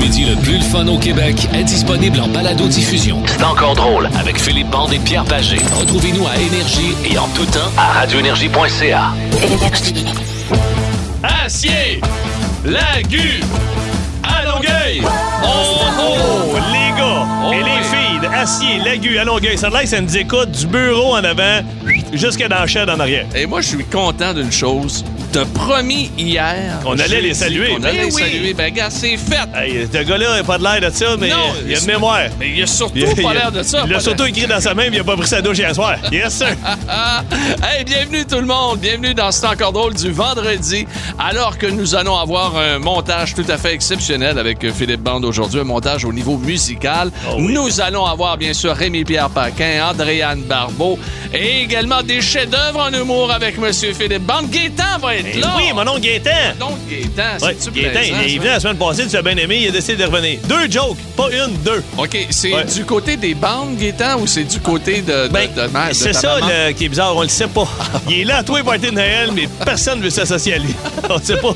midi le plus le fun au Québec est disponible en balado-diffusion. C'est encore drôle avec Philippe Bande et Pierre Pagé. Retrouvez-nous à Énergie et en tout temps à radioénergie.ca. Acier, Lagu, à Longueuil. Oh, oh, les gars Oh, et les oui. filles d'Acier, Lagu, à Longueuil, ça que ça nous écoute du bureau en avant jusqu'à dans la chaîne en arrière. Et moi, je suis content d'une chose. T'as promis hier. Qu'on allait les saluer. Qu'on allait Ben les oui. saluer. Ben, gars, c'est fait. Hey, ce gars-là n'a pas de l'air de ça, mais Non, il a de c'est- mémoire. Mais il a surtout Il a- pas il a- l'air de ça. Il a surtout écrit dans sa main, mais il a pas pris sa douche hier soir. Yes, sir. Ah, hey, bienvenue tout le monde. Bienvenue dans C'est encore drôle du vendredi. Alors que nous allons avoir un montage tout à fait exceptionnel avec euh, Philippe Bande aujourd'hui, un montage au niveau musical. Oh oui. Nous allons avoir bien sûr Rémi-Pierre Paquin, Andréane Barbeau et également des chefs-d'œuvre en humour avec Monsieur Philippe Bande. Gaétan va être là. oui, mon nom Gaétan. Donc, Gaétan, Ouais, c'est-tu Gaétan, plaisant, il est venu la semaine passée, tu as bien aimé, il a décidé de revenir. Deux jokes, pas une, deux. OK, c'est Ouais. du côté des bandes, Gaétan, ou c'est du côté de, de, Ben, de c'est ça le- qui est bizarre, on le sait pas. Il est là à tous les parties de Noël, mais personne ne veut s'associer à lui. on le sait pas.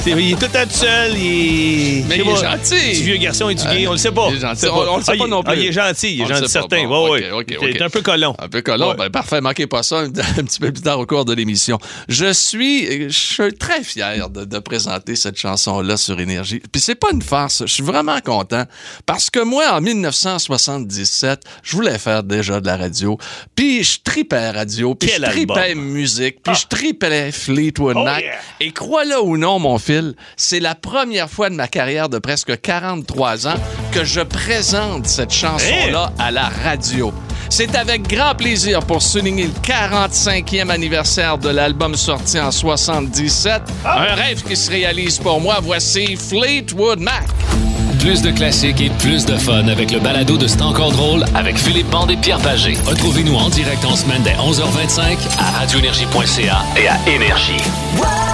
C'est- il est tout temps tout seul, il est... Mais il est pas, gentil. Petit vieux garçon étudié, on le sait pas. il est gentil. On- on le sait Ah, pas non plus. ah, il est gentil, il est On gentil certain. Bon, ouais, ok, ouais. ok, Il est ok. un peu collant. Un peu collant. Ouais. Ben, parfait, manquez pas ça un, un petit peu plus tard au cours de l'émission. Je suis, je suis très fier de, de présenter cette chanson-là sur Énergie. Puis c'est pas une farce, je suis vraiment content parce que moi, en 1977, je voulais faire déjà de la radio. Puis je tripais radio, puis je tripais musique, puis je tripais Fleetwood Oh Mac. yeah. Et crois-le ou non, mon fil, c'est la première fois de ma carrière de presque 43 ans que je présente cette chanson-là à la radio. C'est avec grand plaisir pour souligner le 45e anniversaire de l'album sorti en 77. Un rêve qui se réalise pour moi. Voici Fleetwood Mac. Plus de classiques et plus de fun avec le balado de C'est encore drôle avec Philippe Bande et Pierre Pagé. Retrouvez-nous en direct en semaine dès 11h25 à radioénergie.ca et à Énergie.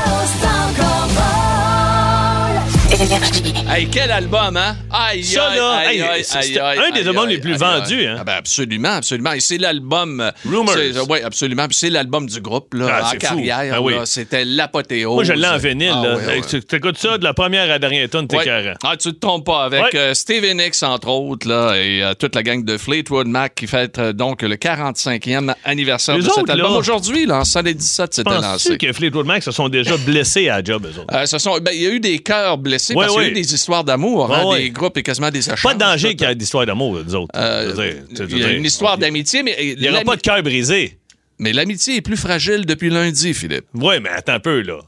Hey, quel album, hein? Aïe, Ça, aïe, là, aïe, c'est- aïe, c'est aïe, un des aïe, albums aïe, les plus aïe, vendus, aïe. hein? Ah ben absolument, absolument. Et c'est l'album... euh, Rumors. Oui, absolument. Puis c'est l'album du groupe, là, Ah, en carrière. Ah oui. là. C'était l'apothéose. Moi, je l'ai en vinyle. Ah, là. Tu écoutes ça de la première à la dernière tonne, t'es carré. Ah, tu te trompes pas. Avec euh, Stevie Nicks, entre autres, là, et euh, toute la gang de Fleetwood Mac qui fête euh, donc le 45e anniversaire Les de cet album. là, Aujourd'hui, là, en 117, c'était lancé. que Fleetwood Mac se sont déjà blessés à la job, eux autres? Euh, ben, il y a eu des cœurs blessés Ouais, parce qu'il y a eu des histoires d'amour, hein, des groupes et quasiment des échanges. Pas de danger qu'il y ait d'histoire d'amour, nous autres. Euh, Je veux dire, tu- tu il y a une histoire d'amitié, mais Il n'y aura pas de cœur brisé. mais l'amitié est plus fragile depuis lundi, Philippe. Oui, mais attends un peu, là.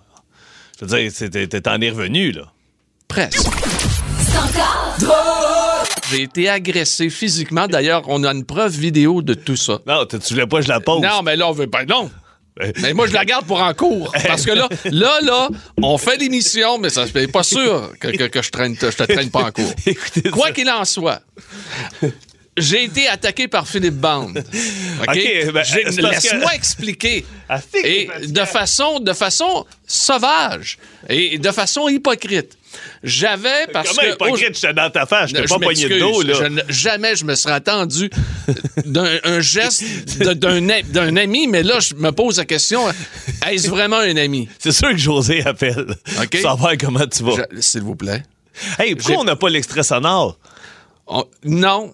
Je veux dire, c'est- t'es t'es en es revenu, là. Presque. J'ai été agressé physiquement. D'ailleurs, on a une preuve vidéo de tout ça. Non, tu tu voulais pas que je la pose. Non, mais là, on veut pas. Non! Mais moi, je la garde pour en cours. Parce que là, là, là, on fait l'émission, mais ça n'est pas sûr que, que- que je, traîne, je te traîne pas en cours. Écoutez Quoi qu'il en soit, j'ai été attaqué par Philippe Bande. OK? OK, ben, que- Laisse-moi expliquer. Ah, Et de façon, de façon sauvage et de façon hypocrite. J'avais parce Comment que hypocrite, j'étais dans ta face, je t'ai pas pogné de dos, là. je jamais je me serais attendu d'un un geste d'un ami, mais là, je me pose la question est-ce vraiment un ami? C'est sûr que José appelle. OK. Savoir comment tu vas. S'il vous plaît. Hey, pourquoi on n'a pas l'extrait sonore? On- non.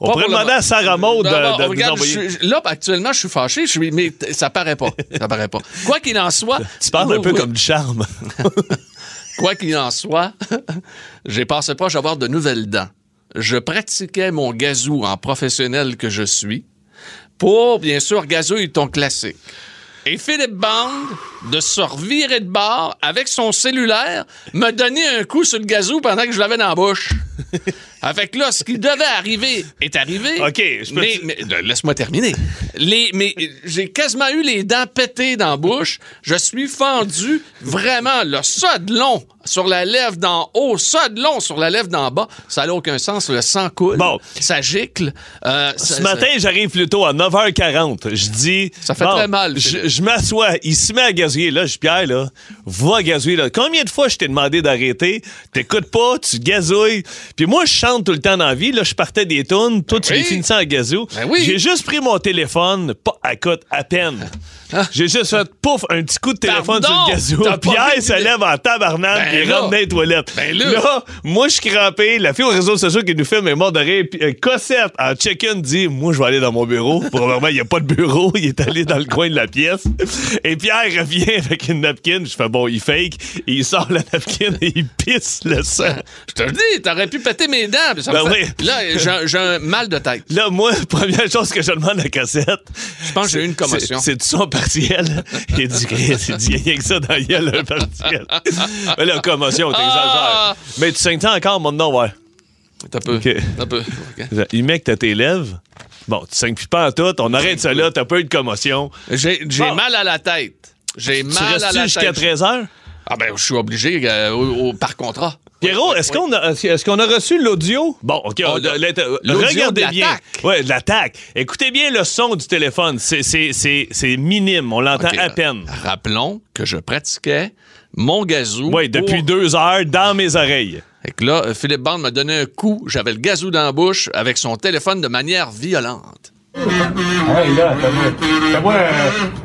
On pourrait demander à Sarah Maud de, de nous regarde, envoyer. je suis- là, actuellement, je suis fâché, je suis, mais ça paraît pas. Ça paraît pas. Quoi qu'il en soit. Tu parles un peu comme du charme. Quoi qu'il en soit, j'ai passé proche d'avoir de nouvelles dents. Je pratiquais mon gazou en professionnel que je suis pour, bien sûr, gazouiller ton classique. Et Philippe Bande, de se revirer de bord avec son cellulaire, me donnait un coup sur le gazou pendant que je l'avais dans la bouche. Avec là, ce qui devait arriver est arrivé. OK, je peux- Mais, mais, laisse-moi terminer. Les, mais j'ai quasiment eu les dents pétées dans la bouche. Je suis fendu vraiment, là, ça de long sur la lèvre d'en haut, ça de long sur la lèvre d'en bas. Ça n'a aucun sens. Le sang coule. Bon. Ça gicle. Euh, Ce ça- matin, j'arrive plus tôt à 9h40. Je dis. Ça fait très mal, je m'assois. Il se met à gazouiller. Là, je Pierre, là, va gazouiller. Là. Combien de fois je t'ai demandé d'arrêter? T'écoutes pas, tu gazouilles. Puis moi, je chante tout le temps dans la vie. Là, je partais des tunes. Toi, tu oui. les finissais en gazou. Ben oui. J'ai juste pris mon téléphone. Pas, écoute, à peine. J'ai juste fait pouf, un petit coup de téléphone Pardon, sur le gazou. Pierre se lève en tabarnak Ben et là. rentre dans les toilettes. Ben là. moi, je suis crampé. La fille aux réseaux sociaux qui nous fait mes morts de rire. Euh, Cossette, en check-in, dit Moi, je vais aller dans mon bureau. Probablement, il n'y a pas de bureau. Il est allé dans le coin de la pièce. Et Pierre revient avec une napkin. Je fais Bon, il fake. Et il sort la napkin et il pisse le sang. Je te le dis, t'aurais pu péter mes dents. ça me Ben fait- oui. Là, j'ai un mal de tête. Là, moi, première chose que je demande à Cossette, Je pense que j'ai eu une commotion. C'est son partiel. Il dit, il dit, rien que ça dans la gueule, un partiel. Mais la commotion, t'exagères. Ah! Mais tu saignes encore, mon nom, ouais. T'as peu. T'as peu. OK. Il met que t'as tes lèvres. Bon, tu saignes plus pas en tout. On arrête ça là. T'as pas eu de commotion. J'ai Bon. mal à la tête. J'ai Tu mal à restes la jusqu'à tête. 13 heures? Ah ben, je suis obligé euh, au- au- par contrat. Pierrot, est-ce qu'on a, est-ce qu'on a reçu l'audio? Bon, OK. Oh, on- regardez de bien. l'attaque. Ouais, de l'attaque. Écoutez bien le son du téléphone. C'est- minime. On l'entend à peine. Rappelons que je pratiquais mon gazou. Oui, depuis pour- deux heures dans mes oreilles. Fait que là, Philippe Bande m'a donné un coup. J'avais le gazou dans la bouche avec son téléphone de manière violente. Hey, là, fais-moi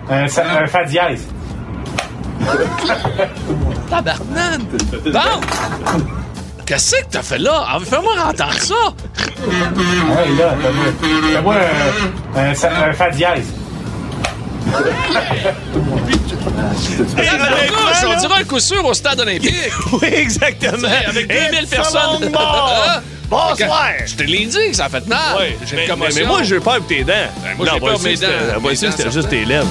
un, un, un fa dièse. Tabarnane! Bon! Qu'est-ce que t'as fait là? Ah, Fais-moi entendre ça! Hey, là, fais-moi fais-moi un, un, sa- un fa dièse. Tabarnouche, on dirait un coup sûr au stade olympique! Oui, exactement. avec Et 2000 tout personnes. mort. Bonsoir. Je te l'ai dit que ça a fait mal! Ouais, J'ai mais, commotion. mais moi, j'ai peur pour tes dents. moi, j'ai on va peur pour mes essayer que c'était- dents. Juste tes lèvres.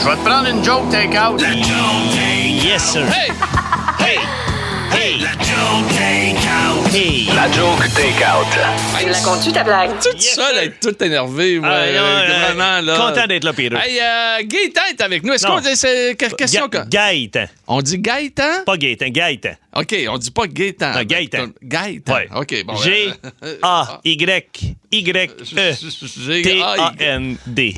Je vais te prendre une joke take-out. Yes, sir. Hey! Hey! Hey! Hey! La joke take-out. Tu la comptes-tu, ta blague? Tout Yes, seul, être tout énervé. Ouais, Ah, non, euh, vraiment, là. Content d'être là, Peter. Hey, euh, Gaëtan est avec nous. Est-ce Non. qu'on dit. C'est quelle question? Ga- Gaëtan. On dit Gaëtan? Pas Gaëtan, Gaëtan. OK, on dit pas Gaëtan. Non, Gaëtan. Gaëtan. Ouais. OK, bon. G-A-Y-Y-T-A-N-D.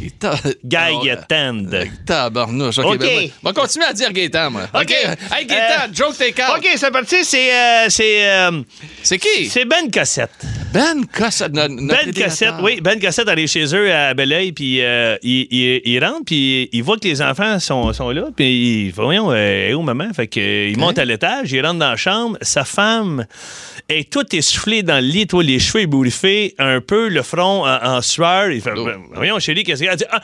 Gaëtan. Gaëtan. Tabarnouche. OK, ben, on va continuer à dire Gaëtan, moi. OK. Hey, Gaëtan, Euh, joke take out. OK, c'est parti. C'est euh, c'est euh, C'est qui? c'est Ben Cossette. Ben Cossette. no- notre Ben. Cossette, oui. Ben Cossette allait chez eux à Belleuil, puis euh, il, il- il rentre, puis il voit que les enfants sont, sont là, puis il voyons, euh, où maman? Fait euh, il monte à l'étage, il rentre dans la chambre, sa femme est toute essoufflée dans le lit, toi, les cheveux ébouriffés, un peu, le front en, en sueur. Il fait, Oh. Ben, voyons, chérie, qu'est-ce qu'il y a? Elle dit, ah,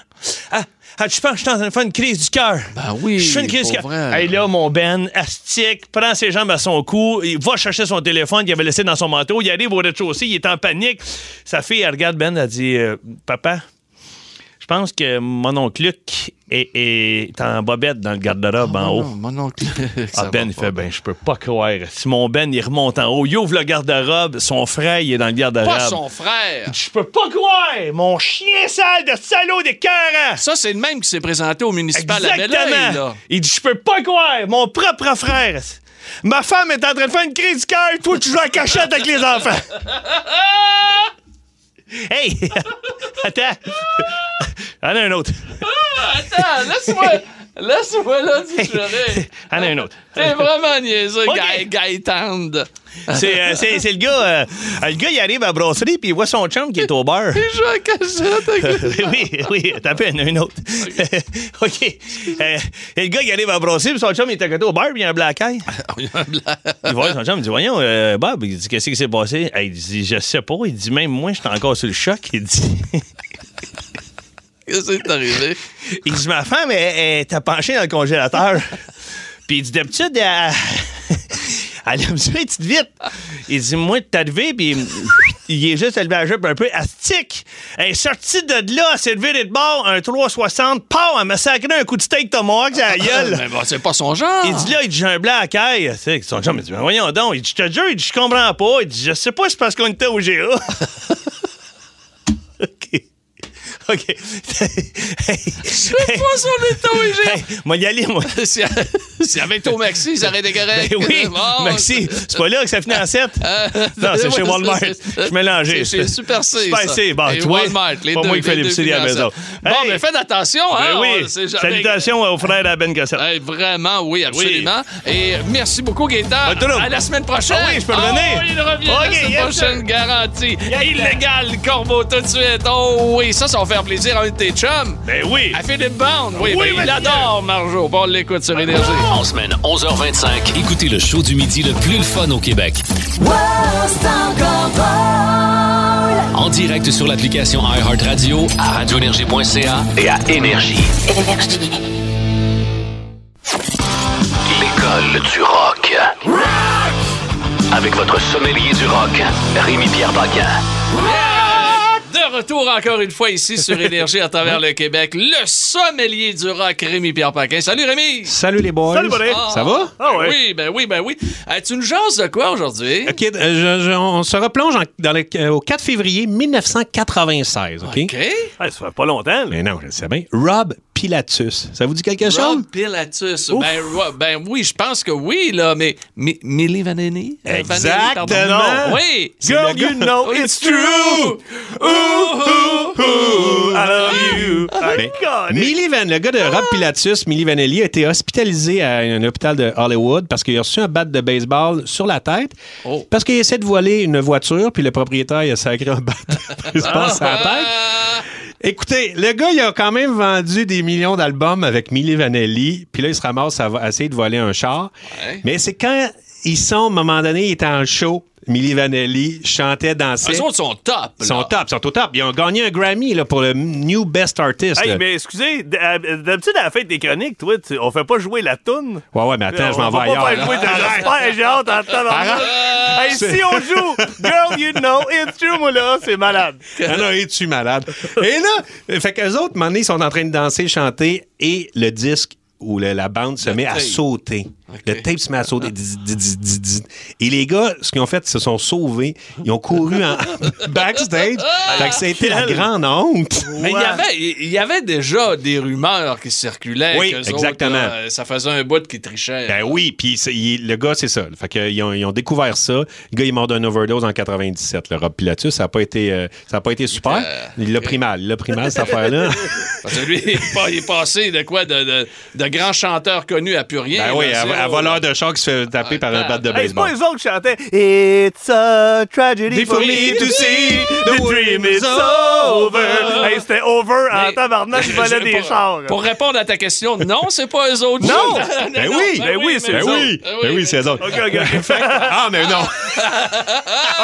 ah, ah, je pense que je suis en train de faire une crise du cœur? Ben oui, Je fais une crise du cœur. Hey, là, mon Ben, astique, prend ses jambes à son cou, il va chercher son téléphone qu'il avait laissé dans son manteau, il arrive au rez-de-chaussée, il est en panique. Sa fille, elle regarde Ben, elle dit euh, Papa, pense que mon oncle Luc est, est en bobette dans le garde-robe en haut. Non, mon oncle. Ah, Ben, il fait, ben, je peux pas croire. Si mon Ben, il remonte en haut, il ouvre le garde-robe, son frère, il est dans le garde-robe. Pas son frère. Je peux pas croire! Mon chien sale de salaud d'écœurant! Ça, c'est le même qui s'est présenté au municipal à Belleuil, Exactement! là. Il dit, je peux pas croire! Mon propre frère! Ma femme est en train de faire une crise du cœur, toi, tu joues à la cachette avec les enfants! hey! Attends! En a un autre. Attends, laisse-moi. Laisse-moi là du chouret. En a un autre. T'es vraiment niaiseux, Ok. Gaë- Gaëtan. C'est, euh, c'est, le gars. euh, le gars, il arrive à la brasserie, puis il voit son chum qui est au bar. Il joue à cachette oui, oui, t'as peine, un autre. OK. Euh, et le gars, il arrive à brasser, puis son chum, il est à côté au bar, puis il y a un black eye. Il y a un blanc. Il voit son chum, il dit Voyons, euh, Bob, il dit Qu'est-ce qui s'est passé? Il dit Je sais pas. Il dit Même moi, j'étais encore sur le choc. Il dit Qu'est-ce qui est arrivé? Il dit Ma femme, elle, était penchée dans le congélateur. Puis il dit D'habitude, elle, elle aime ça, petite vite. Il dit Moi, t'es arrivé, puis il est juste élevé à jupe un peu astique. Elle est sortie de là, elle s'est levée de bord, un 360, pow, elle m'a sacré un coup de steak tomahawk à la gueule. Mais bon, c'est pas son genre. Il dit là, il dit, j'ai un blanc à caille. Sais, son chum, il dit, voyons donc. Il dit, je te jure, il dit, je comprends pas. Il dit, je sais pas, c'est parce qu'on était au GA. OK. OK. Je sais pas son état où il Hey, moi, y aller, moi. Si si avec ton Maxi, ça aurait été correct. Ben oui, Bon, merci. C'est pas là que ça finit en 7. non, c'est chez Walmart. Je suis mélangé. C'est chez Super C. Super. C, bon, Et tu vois, Walmart, les pas deux- moi qui fais l'épicerie à la maison. Bon, Hey. mais faites attention. Ben hein, oui. Salutations au frère à Ben Cossette. Hey, vraiment, oui, absolument. Et merci beaucoup, Gaëtan. Trouble. À la semaine prochaine. Ah oui, je peux Oh, revenir. il revient Ok, la semaine prochaine, garantie. Illégal, Corbeau, tout de suite. Oh oui, ça, ça va faire plaisir à un de tes chums. Ben oui. À Philippe Bond. Oui, Oui, ben, il adore Marjo. Bon, on l'écoute sur Énergie. En semaine 11h25, écoutez le show du midi le plus le fun au Québec. En direct sur l'application iHeartRadio, à radioénergie.ca et à Énergie. L'école du rock. Avec votre sommelier du rock, Rémi-Pierre Paquin. De retour encore une fois ici sur Énergie à travers le Québec, le sommelier du rock, Rémi-Pierre Paquin. Salut Rémi! Salut les boys. Salut, buddy. Ça va? Ah ouais. Oui, ben oui, ben oui. Euh, tu nous jases de quoi aujourd'hui? OK, euh, je- je- on se replonge en- dans le- euh, au 4 février 1996, OK? OK. Hey, ça fait pas longtemps. là. Mais non, je le sais bien. Rob Pilatus. Ça vous dit quelque chose? Rob Pilatus. Ben, ben oui, je pense que oui, là, mais Mi- Millie Vanilli? euh. Exactement. Oui. Girl, you know it's true. Ooh, ooh, ooh, I love you. Ah, God. Millie Van, le gars de Rob Pilatus, Millie Vanelli, a été hospitalisé à un hôpital de Hollywood parce qu'il a reçu un bat de baseball sur la tête Oh. parce qu'il essaie de voler une voiture, puis le propriétaire il a sacré un bat de baseball sur la tête. Écoutez, le gars, il a quand même vendu des millions d'albums avec Milli Vanelli, puis là, il se ramasse à, à essayer de voler un char. Ouais. Mais c'est quand ils sont, à un moment donné, il était en show, Milli Vanelli chantait, dansait. eux autres sont top. Ils sont top, ils sont au top. Ils ont gagné un Grammy là, pour le New Best Artist. Hey, là. mais excusez, euh, d'habitude, à la fête des chroniques, toi, tu- on fait pas jouer la toune? Ouais, ouais, mais attends, je m'en On vais va ailleurs. pas là. faire jouer de j'espère, j'ai hâte en tabarnak. Hey, si on joue Girl, you know it's true, moi, là, c'est malade. Ah non, es-tu malade? Et là, fait qu'eux autres, à un moment donné, ils sont en train de danser, chanter, et le disque le- la bande se met à sauter. Le tape se met à sauter. Et les gars, ce qu'ils ont fait, ils se sont sauvés. Ils ont couru en backstage. fait que ça a été la grande honte. Mais il y avait- il y avait déjà des rumeurs qui circulaient. Oui, autres, exactement. là, ça faisait un bout qui trichait. Ben oui, puis le gars, c'est ça. Fait que, ils, ont, ils ont découvert ça. Le gars, il est mort d'une overdose en 97. Le Rob Pilatus, ça n'a pas été, euh, ça a pas été super. Il l'a pris mal. Il l'a pris mal, cette affaire-là. Parce que lui, il est pas- il est passé de quoi? De, de, de grands chanteurs connus à plus rien. Ben oui, à, à voleur de char qui se fait taper par un bat de Hey, c'est pas baseball. les autres qui chantaient It's a tragedy for me to see the dream is over. Hey, c'était over en tabarnak, il volait Je- des pour- chars. Pour répondre à ta question, non, c'est pas eux autres. Non! Ben oui! Ben oui, c'est Ben eux oui, autres. ben oui, c'est eux autres. OK, OK. Ah, mais non!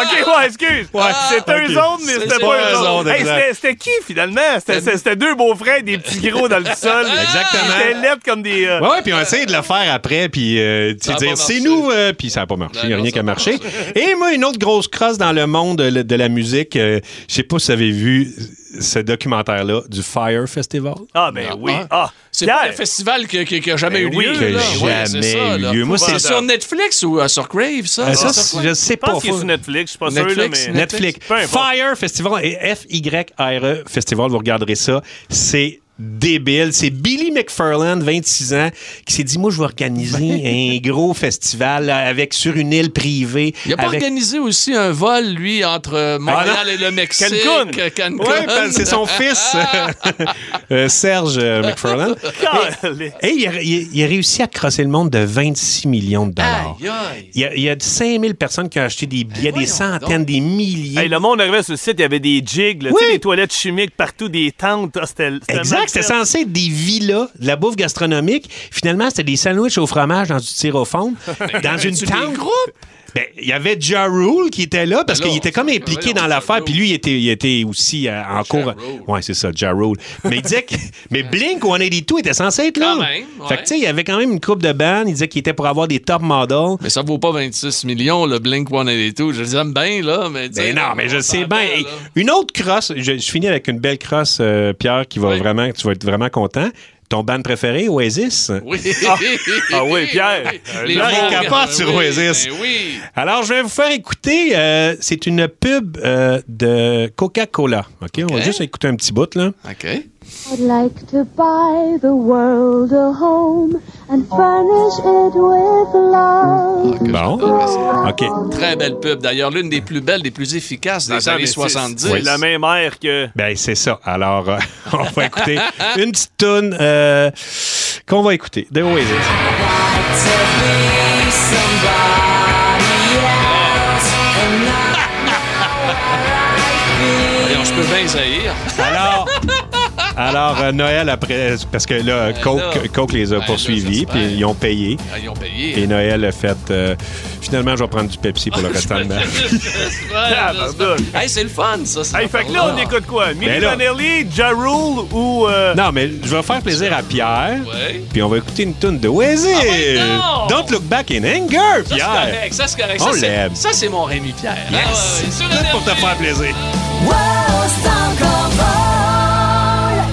OK, ouais, excuse. c'est eux autres, mais C'est- c'était c'est pas eux autres. c'était- C'était qui, finalement? C'était- C'était c'était deux beaux-frères, des petits gros dans le sol. Exactement. Étaient laides comme des... euh, Ouais, ouais, puis on a essayé de le faire après, puis euh, tu dire c'est nous, euh, puis ça n'a pas marché, il n'y a non, rien qui a marché. Et moi, une autre grosse crosse dans le monde de, de la musique, euh, je sais pas si vous avez vu ce documentaire-là du Fire Festival. Ah, ben oui. Ah, C'est pas le festival qui qui- qui a jamais Ben eu lieu. que là. Jamais ça, lieu. Moi, c'est sur Netflix ou euh, sur Crave, ça? Euh, ça, je sais Je pas. pense qu'il est faut- sur Netflix, je suis pas sûr, là, Netflix, mais... Fire Festival et F-Y-R-E Festival, vous regarderez ça. C'est débile. C'est Billy McFarland, 26 ans, qui s'est dit, moi, je vais organiser un gros festival là, avec sur une île privée. Il a pas avec- organisé aussi un vol, lui, entre Montréal Ah, et le Mexique? Cancun. Cancun. Ouais, c'est son fils, euh, Serge euh, McFarland. Et il a, il a- il a réussi à crosser le monde de 26 millions de dollars. Aïe, aïe. Il y, a, il y a 5000 personnes qui ont acheté des billets, des voyons centaines, donc. des milliers. Hey, le monde arrivait sur le site, il y avait des jigs, là, Oui. des toilettes chimiques partout, des tentes. Ah, C'était Exact, c'était censé être des villas, de la bouffe gastronomique. Finalement, c'était des sandwichs au fromage dans du styrofoam, dans une tente. Ben, il y avait Ja Rule qui était là parce Ben qu'il était comme impliqué dans l'affaire. Puis lui, il était, il était aussi euh, en cours. Ouais, c'est ça, Ja Rule. Mais il disait que. mais Blink 182 était censé être là. Quand même, ouais. Fait que, tu sais, il y avait quand même une coupe de bandes. Il disait qu'il était pour avoir des top models. Mais ça vaut pas 26 millions, le Blink tout. Je les aime bien, là, mais... Ben non, mais je sais bien. Une autre crosse, je, je finis avec une belle crosse, euh, Pierre, qui va Oui. vraiment, tu vas être vraiment content. Ton band préféré, Oasis? Oui. Ah oui, Pierre. Les Pierre, il capote sur oui, Oasis. ben oui. Alors, je vais vous faire écouter. euh, c'est une pub euh, de Coca-Cola. OK? On va juste écouter un petit bout, là. OK. I'd like to buy the world a home and furnish it with love. Bon. j'adore. OK. Très belle pub. D'ailleurs, l'une des plus belles, des plus efficaces des Attends, années mais c'est- 70. C'est la même air que. Ben, c'est ça. Alors, euh, on va écouter une petite toune euh, qu'on va écouter de Oasis. Voyons, je peux bien zaïr. Alors, alors euh, Noël, après, parce que là, Coke, là. Coke les a Ben, poursuivis, puis ils ont payé. Ah, ils ont payé. Et Noël a fait. euh, finalement, je vais prendre du Pepsi pour le restant de ma Ah. Hey, c'est le fun, ça. cette Hey, fait que là, on écoute quoi? Milli Ben Vanilli, Ja Rule ou. euh, Non, mais je vais faire plaisir à Pierre. Ouais. Puis on va écouter une tune de Oasis. Ah ouais! Don't look back in anger, Ça, c'est Pierre. correct. Ça, c'est correct. On Ça, c'est- l'aime. Ça, c'est mon Rémi Pierre. Ah, ouais, ouais, sur Tout pour te faire plaisir.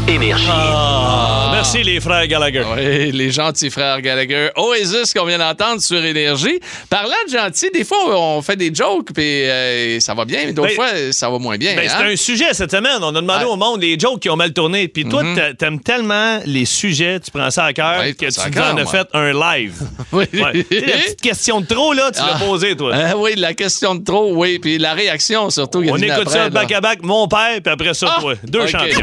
Énergie. Ah, merci les frères Gallagher. Oui, les gentils frères Gallagher. Oasis qu'on vient d'entendre sur Énergie. Parlant de gentils, des fois, on fait des jokes, puis euh, ça va bien, mais d'autres Ben, fois, ça va moins bien. Ben, hein? c'est un sujet cette semaine. On a demandé Ouais. au monde les jokes qui ont mal tourné. Puis toi, Mhm. t'a- t'aimes tellement les sujets, tu prends ça à cœur Ouais, que tu en as fait un live. Oui. Ouais. La petite question de trop, là, tu l'as Ah. posée, toi. Euh, oui, la question de trop, oui, puis la réaction surtout. On écoute après, ça là. back à back, mon père, puis après ça, Ah! toi. Deux champions.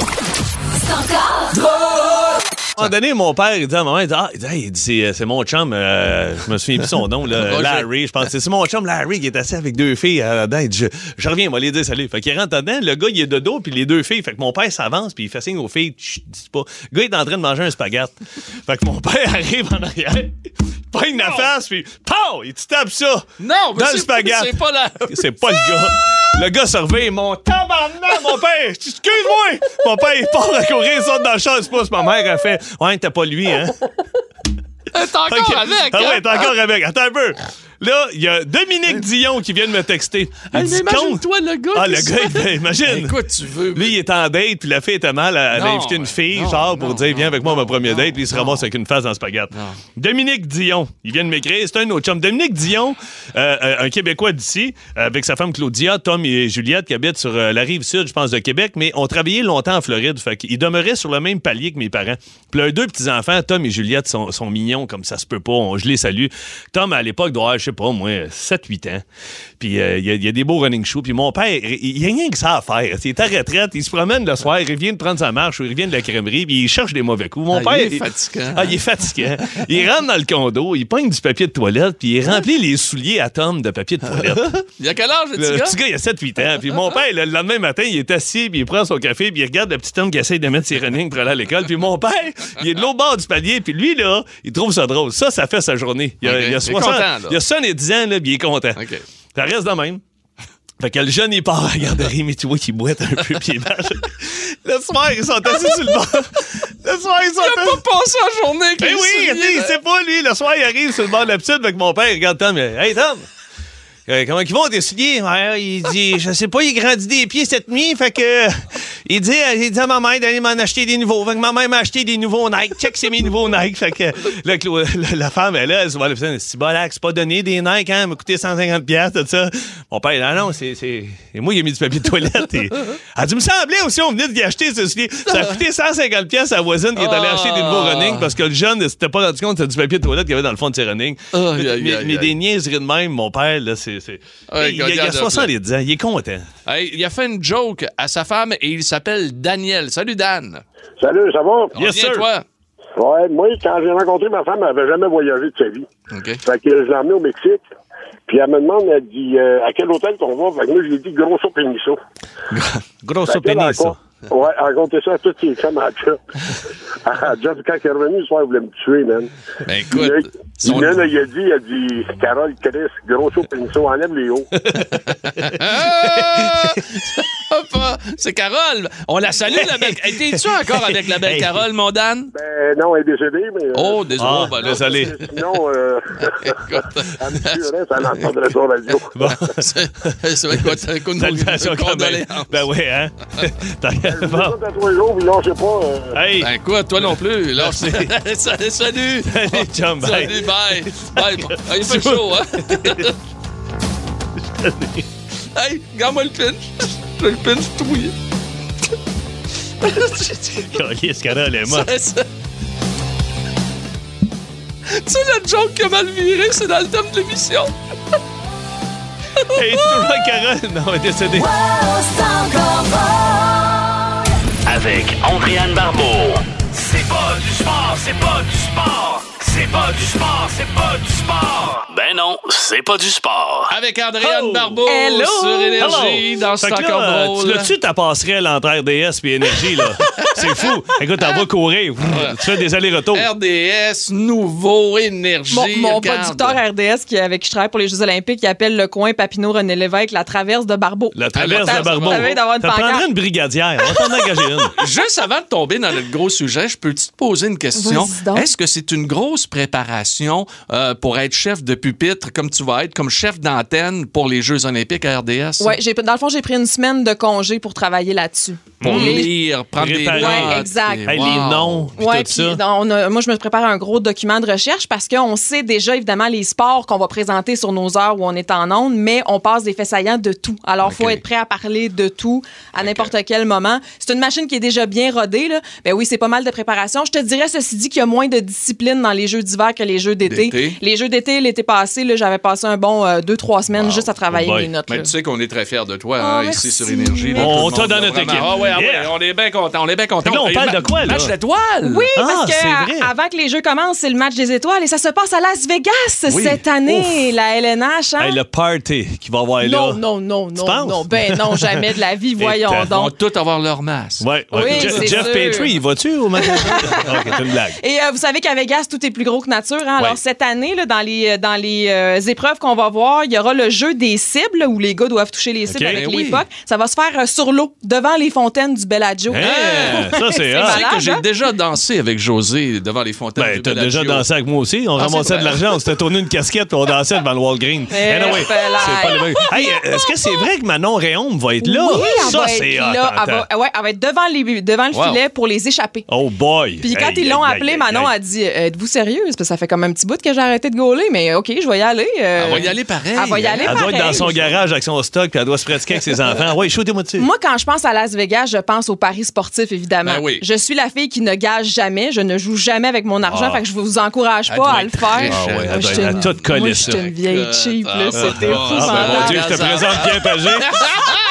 À un moment donné, mon père, il dit à maman, il dit, ah, il dit, il c'est, euh, c'est mon chum, euh, je me souviens plus son nom, là. Larry, je pense. C'est c'est mon chum Larry qui est assis avec deux filles euh, là-dedans. Il dit, je, je reviens, moi, les dire salut. Fait qu'il rentre dedans, le gars, il est de dos, puis les deux filles. Fait que mon père s'avance, puis il fait signe aux filles, Chut, dis pas. Le gars est en train de manger un spaghette. Fait que mon père arrive en arrière, il pogne la face, puis pow, il te tape ça. Non, mais Dans le spaghette. C'est pas la. C'est pas le gars. Le gars se réveille, mon tabarnak, mon père, excuse-moi! Mon père, il part à courir, il sort dans le champ, c'est pas, ma mère a fait, ouais, t'as pas lui, hein? T'es encore avec. Ah hein? ouais, t'es encore avec. Attends un peu. Là, il y a Dominique Dion qui vient de me texter. Il dit, imagine-toi le gars. Ah, le gars, imagine. Écoute, tu veux. Lui, il est en date, puis la fille était mal. Elle a invité une fille, non, genre, pour non, dire, viens avec moi à ma première date, puis il se ramasse avec une face dans le spaghette. Dominique Dion, il vient de m'écrire, c'est un autre chum. Dominique Dion, euh, euh, un Québécois d'ici, euh, avec sa femme Claudia, Tom et Juliette, qui habitent sur la rive sud, je pense, de Québec, mais ont travaillé longtemps en Floride. Fait qu'ils demeuraient sur le même palier que mes parents. Puis leurs deux petits-enfants, Tom et Juliette, sont, sont mignons comme ça se peut pas. On- je les salue. Tom, à l'époque, doit avoir, sais pas, moi, 7-8 ans. Puis euh, il y, a- y des beaux running shoes. Puis mon père, il y a rien que ça à faire. Il est à retraite, il se promène le soir, il vient de prendre sa marche ou il vient de la crèmerie, puis il cherche des mauvais coups. Mon Ah, père. il est fatigant. Ah, il est fatiguant. il rentre dans le condo, il pogne du papier de toilette, puis il remplit les souliers à Tom de papier de toilette. Il y a quel âge, le Le petit gars? petit gars, il a 7-8 ans. Puis mon père, le lendemain matin, il est assis, puis il prend son café, puis il regarde le petit homme qui essaie de mettre ses running pour aller à l'école. Puis mon père, il est de l'autre bord du palier, puis lui, là, il trouve ça drôle. Ça, ça fait sa journée. Il a, il a Il est 60 content, là. il a 70 ans, là, puis il est content. OK. Ça reste de même. Fait que le jeune, il part à la garderie, mais tu vois qu'il boite un peu, puis il marche. Le soir, ils sont assis sur le bord. Le soir, ils sont Il a pas passé la journée avec Ben oui, il sait pas, lui. Le soir, il arrive sur le bord de la piscine avec mon père. Il regarde Tom. il dit, Hey, Tom! euh, comment ils vont tes souliers? Ouais, il dit, je sais pas, il grandit des pieds cette nuit, fait que, il dit, euh, il dit à ma mère d'aller m'en acheter des nouveaux. Fait que ma mère m'a acheté des nouveaux Nike. Check, c'est mes nouveaux Nike. Fait que, là, la, femme, elle, là, elle se voit. Elle dit, Bolac, c'est pas donné des Nike, hein, m'a coûté 150 pièces tout ça. Mon père, non, non, c'est, c'est, et moi, il a mis du papier de toilette. Et, elle dit, me semblait aussi, on venait de lui acheter. Ça a coûté 150 pièces à la voisine qui est allée Ah. acheter des nouveaux running parce que le jeune ne s'était pas rendu compte que c'était du papier de toilette qu'il y avait dans le fond de ses running. Mais, des niaiseries de même, mon père, là, c'est. c'est- Ouais, il, a, il a regarde, 70 ans, il est content. Hey, il a fait une joke à sa femme et il s'appelle Daniel. Salut, Dan. Salut, ça va? Yes, sir. toi? Ouais, moi, quand j'ai rencontré ma femme, elle avait jamais voyagé de sa vie. OK. Fait que je l'ai emmenée au Mexique. Puis elle me demande, elle dit, euh, à quel hôtel qu'on va? Fait que moi, je lui ai dit Grosso Peniso. Grosso a raconté- Ouais, a raconté ça à toutes ses femmes à job. À job, quand elle est revenue, le soir, elle voulait me tuer, man. Ben Il y a- écoute, Son- Il, là, là, il a dit, il a dit, Carole, Chris, gros show, pinceau, enlève les hauts. Pas- C'est Carole. On la salue, la belle. Hey, T'es-tu encore avec la belle Hey. Carole, mon Dan? Ben, non, elle est décédée, mais. euh, Oh, désolé. Ah, ben désolé. Sinon, euh, écoute, elle me tuerait, ça l'entendrait sur la radio. Bon. c'est c'est vrai quoi, t'as un coup de Salutations quand même. Ben oui, hein? T'as- Je bon. vous à les jours, je sais pas. euh, Hey! Ben quoi, toi non plus. Là, salut. Salut. Bye. Salut, bye. Bye. Ah, il fait chaud, hein? hey, regarde-moi le pinch. J'ai le pinch tout mouillé. Calice, Carole est morte. C'est ça. Tu sais, la joke qui a mal viré, c'est dans le thème de l'émission. Hey, tu toujours Carole? Non, elle est décédée. Avec Andréane Barbeau. C'est pas du sport, c'est pas du sport. C'est pas du sport, c'est pas du sport. Ben non, c'est pas du sport. Avec Adrienne Oh. Barbeau Hello. sur Énergie dans Fait C'est là, drôle. Tu l'as-tu ta passerelle entre RDS et Énergie, là? C'est fou. Écoute, elle va courir. Tu fais des allers-retours. RDS, nouveau, énergie. Mon, producteur RDS qui, avec qui je travaille pour les Jeux Olympiques, il appelle le coin Papineau René Lévesque la traverse de Barbeau. La traverse La de Barbeau. de d'avoir une Ça prendrait pancarte. une brigadière. On va t'en engager une. Juste avant de tomber dans notre gros sujet, je peux-tu te poser une question? Est-ce que c'est une grosse préparation euh, pour être chef de pupitre, comme tu vas être, comme chef d'antenne pour les Jeux olympiques à RDS? J'ai, dans le fond, j'ai pris une semaine de congé pour travailler là-dessus. Pour Les- lire, prendre des notes. Ouais, exact. et- Hey. Les noms, puis Ouais, tout puis ça. dans- on a- moi, je me prépare un gros document de recherche parce qu'on sait déjà, évidemment, les sports qu'on va présenter sur nos heures où on est en ondes, mais on passe des faits saillants de tout. Alors, il faut être prêt à parler de tout à n'importe quel moment. C'est une machine qui est déjà bien rodée. Là. Ben oui, c'est pas mal de préparation. Je te dirais, ceci dit, qu'il y a moins de discipline dans les jeux d'hiver que les jeux d'été. D'été. Les jeux d'été, l'été passé, là, j'avais passé un bon euh, deux, trois semaines Wow. juste à travailler Oh mes notes. Mais tu sais qu'on est très fiers de toi Ah, hein, ici sur Énergie. là, On t'a dans notre équipe. Ah ouais, ah ouais, Yeah. on est bien contents. On est bien contents. Là, on parle de quoi, là? Match d'étoiles. Oui, Ah, parce que avant que les jeux commencent, c'est le match des étoiles et ça se passe à Las Vegas Oui. cette année, la LNH. Hein? Hey, le party qu'il va y avoir là. non, non, non, non, penses? non. Ben non, jamais de la vie, voyons t'as- Ils vont donc. tous avoir leur masque. Ouais, ouais. Oui, Je- Jeff. Petrie, il va-tu au match? ok, c'est une blague. Et euh, vous savez qu'à Vegas, tout est plus gros que nature. hein? Alors, cette année, là, dans les, euh, euh, épreuves qu'on va voir, il y aura le jeu des cibles où les gars doivent toucher les cibles Ok. avec Ben les oui. pucks. Ça va se faire euh, sur l'eau, devant les fontaines du Bellagio. Hey, ça, c'est C'est hot. Tu sais malade, que j'ai hein? déjà dansé avec José devant les fontaines Ben, du t'as déjà Bellagio. dansé avec moi aussi. On Ah, ramassait c'est de l'argent, on s'était tourné une casquette, puis on dansait devant le Walgreen. Eh, Anyway, c'est pas le même. Hey, est-ce que c'est vrai que Manon Réaume va être là? Oui, elle ça, va c'est être là. Elle va, ouais, elle va être devant, les, devant le Wow. filet pour les échapper. Oh boy! Puis quand Hey, ils l'ont appelé, Manon a dit Êtes-vous sérieuse Parce que ça fait comme un petit bout que j'ai arrêté de gauler, mais OK, je vais y aller. euh. Elle va y aller pareil. Elle va y aller Elle doit être dans son garage avec son stock, puis elle doit se pratiquer avec ses enfants. Oui, shootez-moi dessus. Moi, quand je pense à Las Vegas, je pense aux paris sportifs, évidemment. Ben oui. Je suis la fille qui ne gage jamais. Je ne joue jamais avec mon argent. Ah. Fait que je vous encourage pas à le faire. Ah ouais, elle doit être une- à tout coller, moi, ça. j'étais une vieille cheap. là. Ah, C'était ah, ben, épouvantable. mon Dieu, je te présente Pierre Pagé.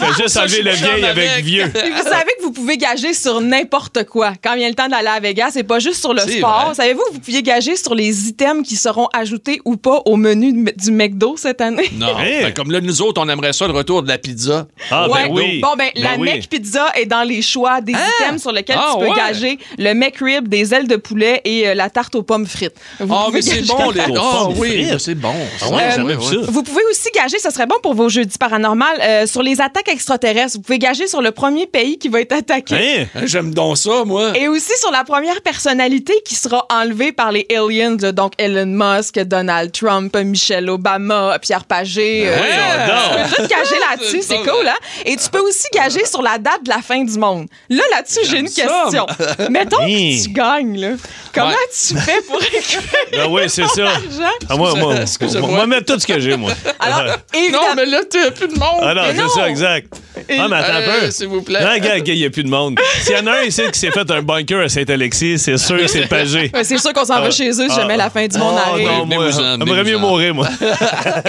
Fais juste Ça, enlever le vieil avec vieux. Puis vous savez que vous pouvez gager sur n'importe quoi. Quand vient le temps d'aller à Vegas, c'est pas juste sur le sport. Savez-vous que vous pouviez gager sur les items qui seront ajoutés ou pas au menu du McDo cette année? Non. Hein? Ben, comme là, nous autres, on aimerait ça, le retour de la pizza. Ah, Ouais. ben oui. Bon, ben, la oui. Mec Pizza est dans les choix des items sur lesquels Ah, tu peux ouais. gager le McRib, des ailes de poulet et euh, la tarte aux pommes frites. Vous Ah, pouvez mais c'est bon, les. Ah, pommes oui, frites. ben, c'est bon. Ah ouais, Euh, ça. Vous pouvez aussi gager, ce serait bon pour vos jeudis paranormaux, euh, sur les attaques extraterrestres. Vous pouvez gager sur le premier pays qui va être attaqué. Hein? Hein, J'aime donc ça, moi. Et aussi sur la première personnalité qui sera enlevée par les aliens, là, donc Elon Musk, Donald Trump, Michelle Obama, Pierre Pagé. euh, voyons tu donc. peux tout gager là-dessus, c'est cool, hein? Et tu peux aussi gager sur la date de la fin du monde. Là, là-dessus, j'ai une ça, question. Mettons que tu gagnes, là. Comment Ouais. tu fais pour récupérer Ben oui, c'est ça. l'argent? Ah, moi, moi, Excusez-moi. moi, mettre tout ce que j'ai, moi. Alors, Non, mais là, t'as plus de monde. Ah non, c'est ça, exact. Perfekt. Ah, mais attends un Euh, peu. S'il vous plaît. Non, gars, il n'y a plus de monde. S'il y en a un ici qui s'est fait un bunker à Saint-Alexis, c'est sûr que c'est Pagé. C'est sûr qu'on s'en va chez eux si jamais la fin du monde Oh arrive. non, moi, j'aimerais mieux mourir, moi.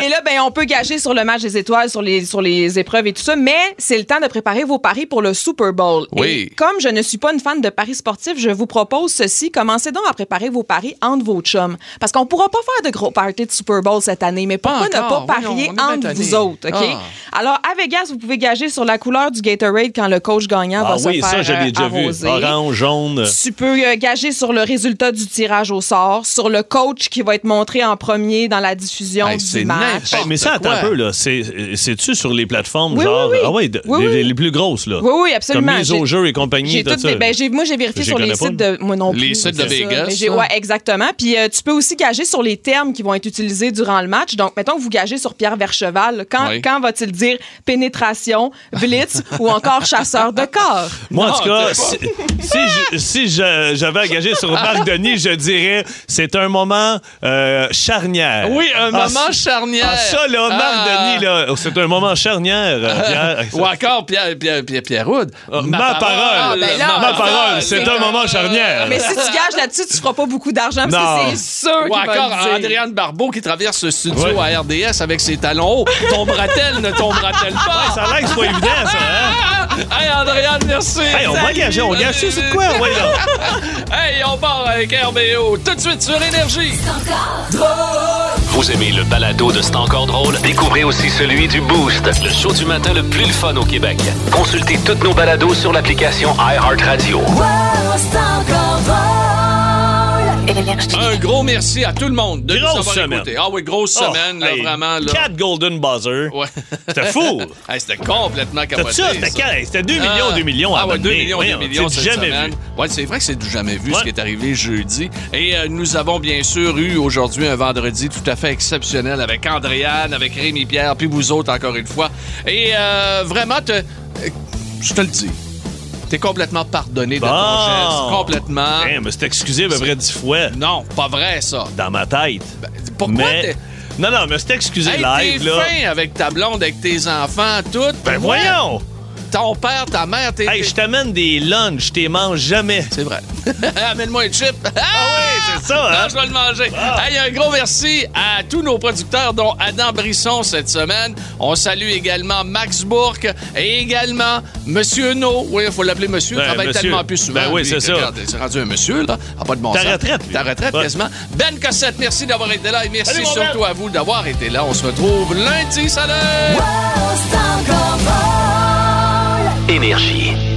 Et là, ben, on peut gager sur le match des étoiles, sur les, sur les épreuves et tout ça, mais c'est le temps de préparer vos paris pour le Super Bowl. Oui. Et comme je ne suis pas une fan de paris sportifs, je vous propose ceci. Commencez donc à préparer vos paris entre vos chums. Parce qu'on pourra pas faire de gros parties de Super Bowl cette année, mais pourquoi Pas ne pas Oui, parier on entre vous autres, OK? Ah. Alors, à Vegas, vous pouvez gager sur sur la couleur du Gatorade quand le coach gagnant Ah va oui, se faire ça, je euh, l'ai déjà vu. arroser. Orange, jaune. Tu peux euh, gager sur le résultat du tirage au sort, sur le coach qui va être montré en premier dans la diffusion Hey, du match. Hey, mais ça, attends quoi. un peu, là. C'est- C'est-tu sur les plateformes, Oui, genre. oui, oui. Ah ouais, de- Oui, les, oui. les plus grosses, là? Oui, oui, absolument. Comme mise au jeu et compagnie, tout tout ça. vé- ben, moi, j'ai vérifié sur les les sites de. Moi non Les plus, sites de. Vegas, ouais, exactement. Puis euh, tu peux aussi gager sur les termes qui vont être utilisés durant le match. Donc, mettons que vous gagez sur Pierre Vercheval. Oui. quand va-t-il dire pénétration, blitz ou encore chasseur de corps? Moi, en tout cas, si, si je- si je- j'avais engagé sur Marc Denis, je dirais c'est un moment euh, charnière. Oui, un Ah, moment charnière. Ah, ça, là, Marc Ah. Denis, là, c'est un moment charnière. euh, Pierre. Ou encore Pierre, Pierre, Pierre, Pierre Houd. Ah, ma parole. Ah, ben là, ma ça, parole, c'est un moment charnière. Mais si tu gages là-dessus, tu feras pas beaucoup d'argent parce Non. que c'est sûr Ou encore. Adriane Barbeau qui traverse le studio Ouais. à RDS avec ses talons hauts. Tombera-t-elle, ne tombera-t-elle pas? Ça a l'air que c'est pas évident, ça, hein? Hey, Andréane, merci. Hey, on va engager, on gage c'est quoi? Ouais, là. Hey, on part avec RBO tout de suite sur Énergie. Vous aimez le balado de C'est encore drôle? Découvrez aussi celui du Boost, le show du matin le plus le fun au Québec. Consultez toutes nos balados sur l'application iHeartRadio. Un gros merci à tout le monde de nous Grosse avoir semaine. écoutés. Ah oui, grosse Oh, semaine, là, hey, vraiment. Là. Quatre Golden Buzzer. Ouais. C'était fou. Hey, c'était complètement capoté. ça? C'était ça. quatre- C'était 2 millions, Ah. 2 millions à Ah ouais, 2 abonner. millions, 2 Voyons, millions c'est cette jamais semaine. vu. Ouais, c'est vrai que c'est du jamais vu Ouais. ce qui est arrivé jeudi. Et euh, nous avons bien sûr eu aujourd'hui un vendredi tout à fait exceptionnel avec Andréane, avec Rémi Pierre, puis vous autres encore une fois. Et euh, vraiment, te- euh, je te le dis, t'es complètement pardonné de ton Bon. geste. Complètement. Hey, mais c'est excusé à peu près 10 fois Non, pas vrai ça. dans ma tête. Pourquoi mais... t'es- Non, non, mais c'est excusé Hey, live, t'es là. fin avec ta blonde, avec tes enfants, tout. Ben voyons! Ton père, ta mère, t'es... Hey, je t'amène des lunchs, je t'es mange jamais. C'est vrai. Amène-moi un chip. Ah oui, c'est ça, hein? Non, je vais le manger. Hey, un gros merci à tous nos producteurs, dont Adam Brisson cette semaine. On salue également Max Bourque et également Monsieur No. Oui, il faut l'appeler Monsieur. Ben, il travaille monsieur. tellement plus souvent. Ben oui, c'est ça. C'est rendu un monsieur, là. Ah, pas de bon Ta sens. retraite. Ta retraite, Ouais. quasiment. Ben Cossette, merci d'avoir été là et merci surtout Ben. à vous d'avoir été là. On se retrouve lundi. Salut! Énergie.